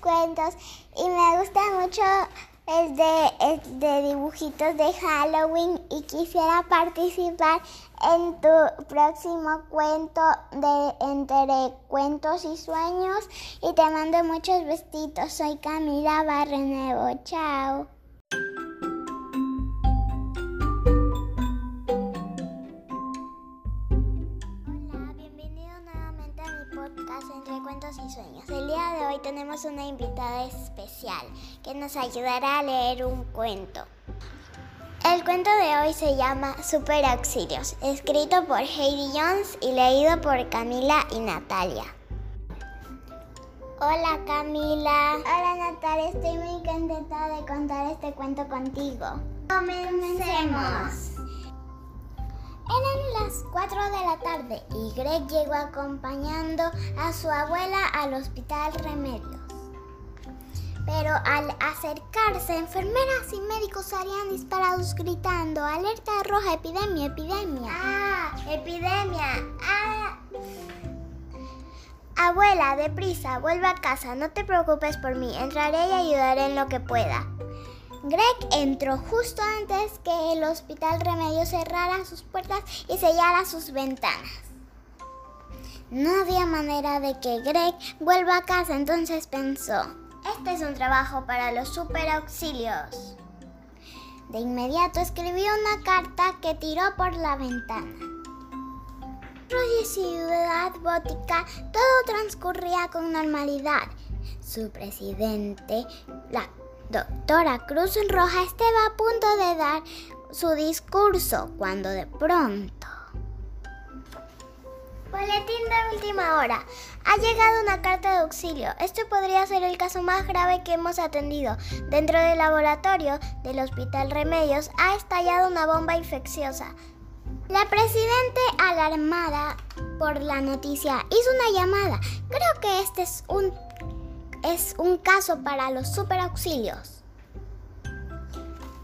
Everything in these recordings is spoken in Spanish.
cuentos y me gusta mucho el de, de dibujitos de Halloween y quisiera participar en tu próximo cuento de Entre Cuentos y Sueños y te mando muchos besitos. Soy Camila Barrenuevo. Chao. Y Sueños. El día de hoy tenemos una invitada especial que nos ayudará a leer un cuento. El cuento de hoy se llama Super Auxilios, escrito por Heidi Jones y leído por Camila y Natalia. Hola Camila. Hola Natalia, estoy muy contenta de contar este cuento contigo. Comencemos. Eran las 4 de la tarde y Greg llegó acompañando a su abuela al hospital Remedios. Pero al acercarse, enfermeras y médicos harían disparados gritando, alerta roja, epidemia, epidemia. ¡Ah! ¡Epidemia! ¡Ah! Abuela, deprisa, vuelve a casa, no te preocupes por mí, entraré y ayudaré en lo que pueda. Greg entró justo antes que el hospital Remedio cerrara sus puertas y sellara sus ventanas. No había manera de que Greg vuelva a casa, entonces pensó, este es un trabajo para los super auxilios. De inmediato escribió una carta que tiró por la ventana. Roy Ciudad Bótica todo transcurría con normalidad. Su presidente, la doctora Cruz Roja, estaba a punto de dar su discurso cuando de pronto... Boletín de última hora. Ha llegado una carta de auxilio. Este podría ser el caso más grave que hemos atendido. Dentro del laboratorio del Hospital Remedios ha estallado una bomba infecciosa. La presidente, alarmada por la noticia, hizo una llamada. Creo que este es un, es un caso para los super auxilios.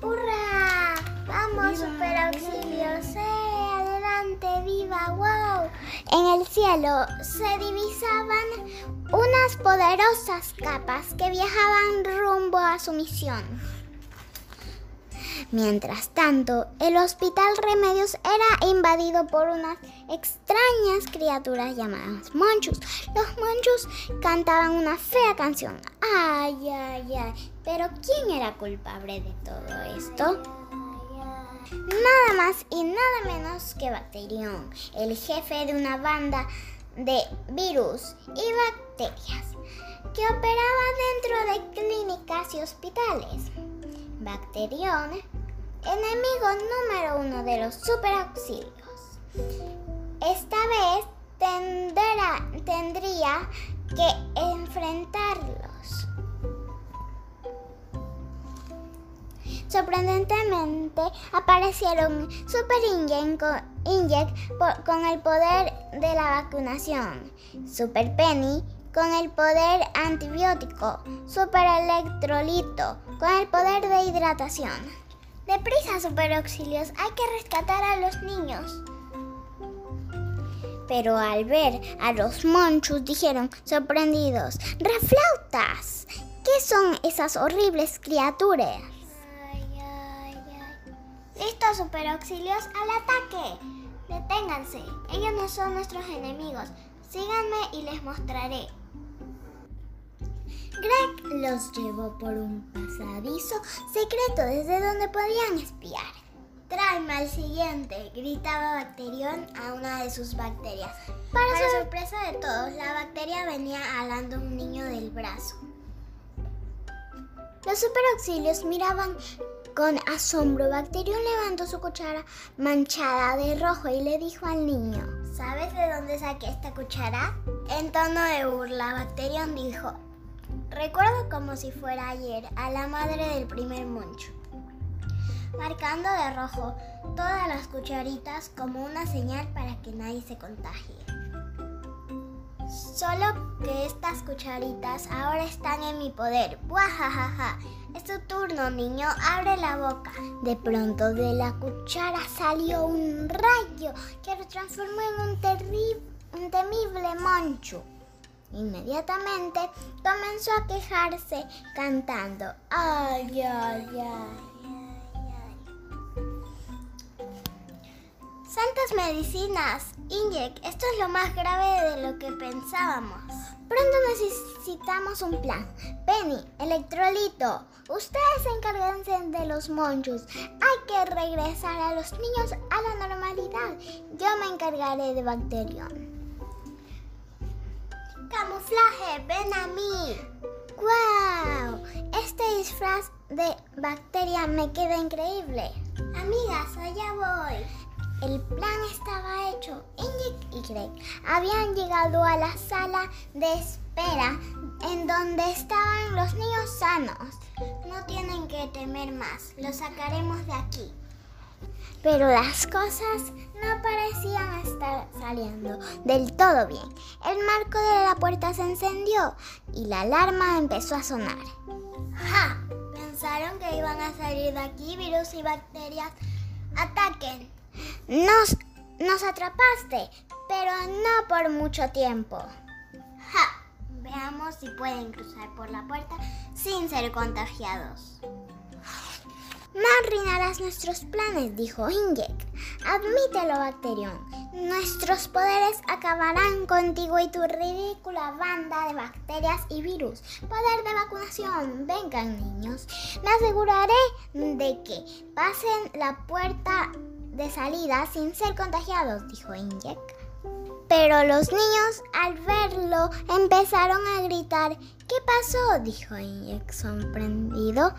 ¡Hurra! ¡Vamos, super auxilios! ¡Eh! ¡Adelante! ¡Viva! ¡Wow! En el cielo se divisaban unas poderosas capas que viajaban rumbo a su misión. Mientras tanto, el hospital Remedios era invadido por unas extrañas criaturas llamadas monchus. Los monchus cantaban una fea canción. Ay, ay, ay. Pero ¿quién era culpable de todo esto? Nada más y nada menos que Bacterión, el jefe de una banda de virus y bacterias que operaba dentro de clínicas y hospitales. Bacterión, enemigo número uno de los superauxilios. Esta vez tendrá, tendría que enfrentarlos. Sorprendentemente aparecieron Super Inject con el poder de la vacunación, Super Penny con el poder antibiótico, Super Electrolito con el poder de hidratación. Deprisa, Super Auxilios, hay que rescatar a los niños. Pero al ver a los monchus dijeron sorprendidos, ¡Reflautas! ¿Qué son esas horribles criaturas? ¡Listo, super auxilios! ¡Al ataque! ¡Deténganse! Ellos no son nuestros enemigos. Síganme y les mostraré. Greg los llevó por un pasadizo secreto desde donde podían espiar. Tráeme al siguiente, gritaba Bacterión a una de sus bacterias. Para, Para sorpresa de todos, la bacteria venía alando a un niño del brazo. Los superauxilios miraban con asombro. Bacterión levantó su cuchara manchada de rojo y le dijo al niño, ¿sabes de dónde saqué esta cuchara? En tono de burla, Bacterión dijo, recuerdo como si fuera ayer a la madre del primer moncho, marcando de rojo todas las cucharitas como una señal para que nadie se contagie. Solo que estas cucharitas ahora están en mi poder. ¡Buajajaja! Es tu turno, niño. Abre la boca. De pronto de la cuchara salió un rayo que lo transformó en un, un temible moncho. Inmediatamente comenzó a quejarse cantando. Ay, ay, ay. Santas medicinas. Injek, esto es lo más grave de lo que pensábamos. Pronto necesitamos un plan. Penny, Electrolito, ustedes encárguense de los monchos. Hay que regresar a los niños a la normalidad. Yo me encargaré de Bacterión. Camuflaje, ven a mí. ¡Guau! Este disfraz de bacteria me queda increíble. Amigas, allá voy. El plan estaba hecho. Injek y Greg habían llegado a la sala de espera en donde estaban los niños sanos. No tienen que temer más, los sacaremos de aquí. Pero las cosas no parecían estar saliendo del todo bien. El marco de la puerta se encendió y la alarma empezó a sonar. ¡Ja! Pensaron que iban a salir de aquí virus y bacterias. ¡Ataquen! Nos, nos atrapaste, pero no por mucho tiempo. ¡Ja! Veamos si pueden cruzar por la puerta sin ser contagiados. No arruinarás nuestros planes, dijo Injek. Admítelo, Bacterión. Nuestros poderes acabarán contigo y tu ridícula banda de bacterias y virus. Poder de vacunación. Vengan, niños. Me aseguraré de que pasen la puerta de salida sin ser contagiados, dijo Injek. Pero los niños al verlo empezaron a gritar. ¿Qué pasó? dijo Injek sorprendido.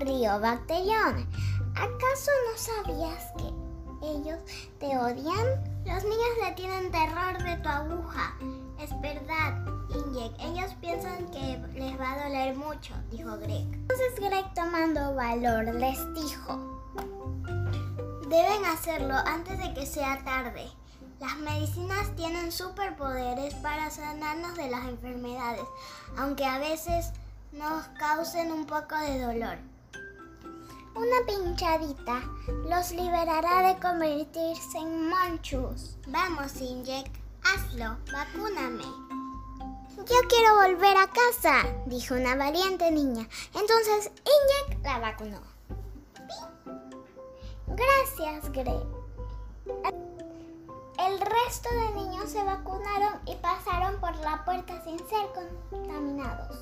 Río Bacterión. ¿Acaso no sabías que ellos te odian? Los niños le tienen terror de tu aguja. Es verdad, Injek. Ellos piensan que les va a doler mucho, dijo Greg. Entonces Greg tomando valor les dijo. Deben hacerlo antes de que sea tarde. Las medicinas tienen superpoderes para sanarnos de las enfermedades, aunque a veces nos causen un poco de dolor. Una pinchadita los liberará de convertirse en monchus. Vamos, Injek, hazlo, vacúname. Yo quiero volver a casa, dijo una valiente niña. Entonces Injek la vacunó. Gracias, Greg. El resto de niños se vacunaron y pasaron por la puerta sin ser contaminados.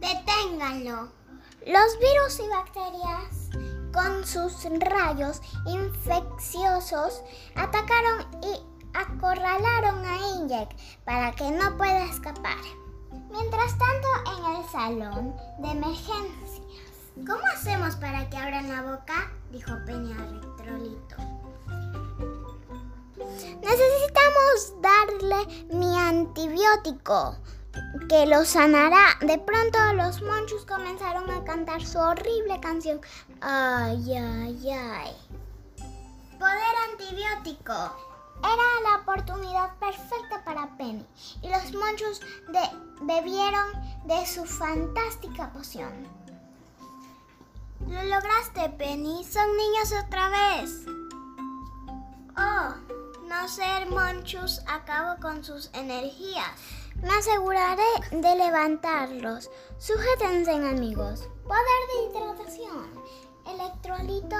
Deténganlo. Los virus y bacterias, con sus rayos infecciosos, atacaron y acorralaron a Injek para que no pueda escapar. Mientras tanto, en el salón de emergencias, ¿Cómo hacemos para que abran la boca? dijo Penny a Electrolito. necesitamos darle mi antibiótico que lo sanará. De pronto los monchus comenzaron a cantar su horrible canción. Ay, ay, ay. Poder antibiótico. Era la oportunidad perfecta para Penny y los monchus de- bebieron de su fantástica poción. Lo lograste, Penny. Son niños otra vez. Oh, no ser Monchus acabo con sus energías. Me aseguraré de levantarlos. Sujétense, amigos. Poder de hidratación. Electrolito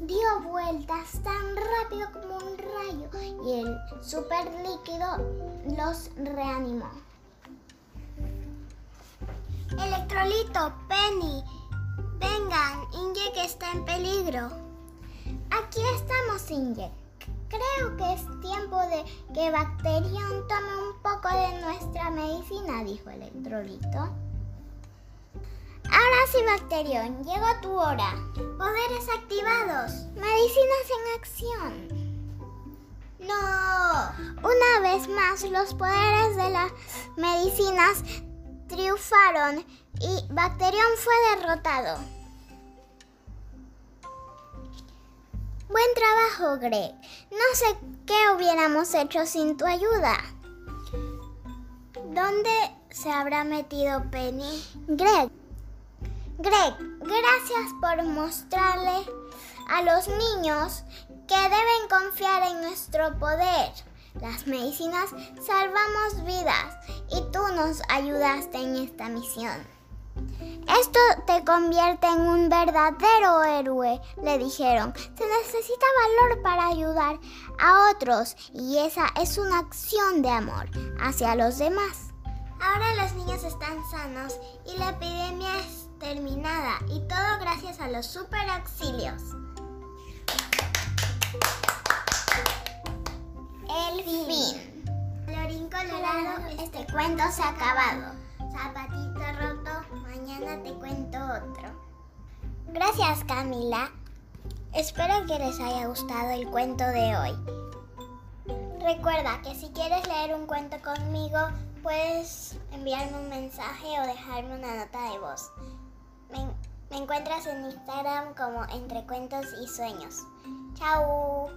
dio vueltas tan rápido como un rayo y el super líquido los reanimó. Electrolito, Penny. Vengan, Injek está en peligro. Aquí estamos, Injek. Creo que es tiempo de que Bacterión tome un poco dijo Electrolito. Ahora sí, Bacterión, llegó tu hora. Poderes activados. Medicinas en acción. No. Una vez más, los poderes de las medicinas triunfaron y Bacterión fue derrotado. Buen trabajo, Greg. No sé qué hubiéramos hecho sin tu ayuda. ¿Dónde se habrá metido Penny? Greg, Greg, gracias por mostrarle a los niños que deben confiar en nuestro poder. Las medicinas salvamos vidas y tú nos ayudaste en esta misión. Esto te convierte en un verdadero héroe, le dijeron. Se necesita valor para ayudar a otros y esa es una acción de amor hacia los demás. Ahora los niños están sanos y la epidemia es terminada y todo gracias a los super auxilios. El fin. Colorín colorado, este cuento se ha acabado. Zapatito roto, mañana te cuento otro. Gracias Camila. Espero que les haya gustado el cuento de hoy. Recuerda que si quieres leer un cuento conmigo, puedes enviarme un mensaje o dejarme una nota de voz. Me, encuentras en Instagram como Entre Cuentos y Sueños. ¡Chao!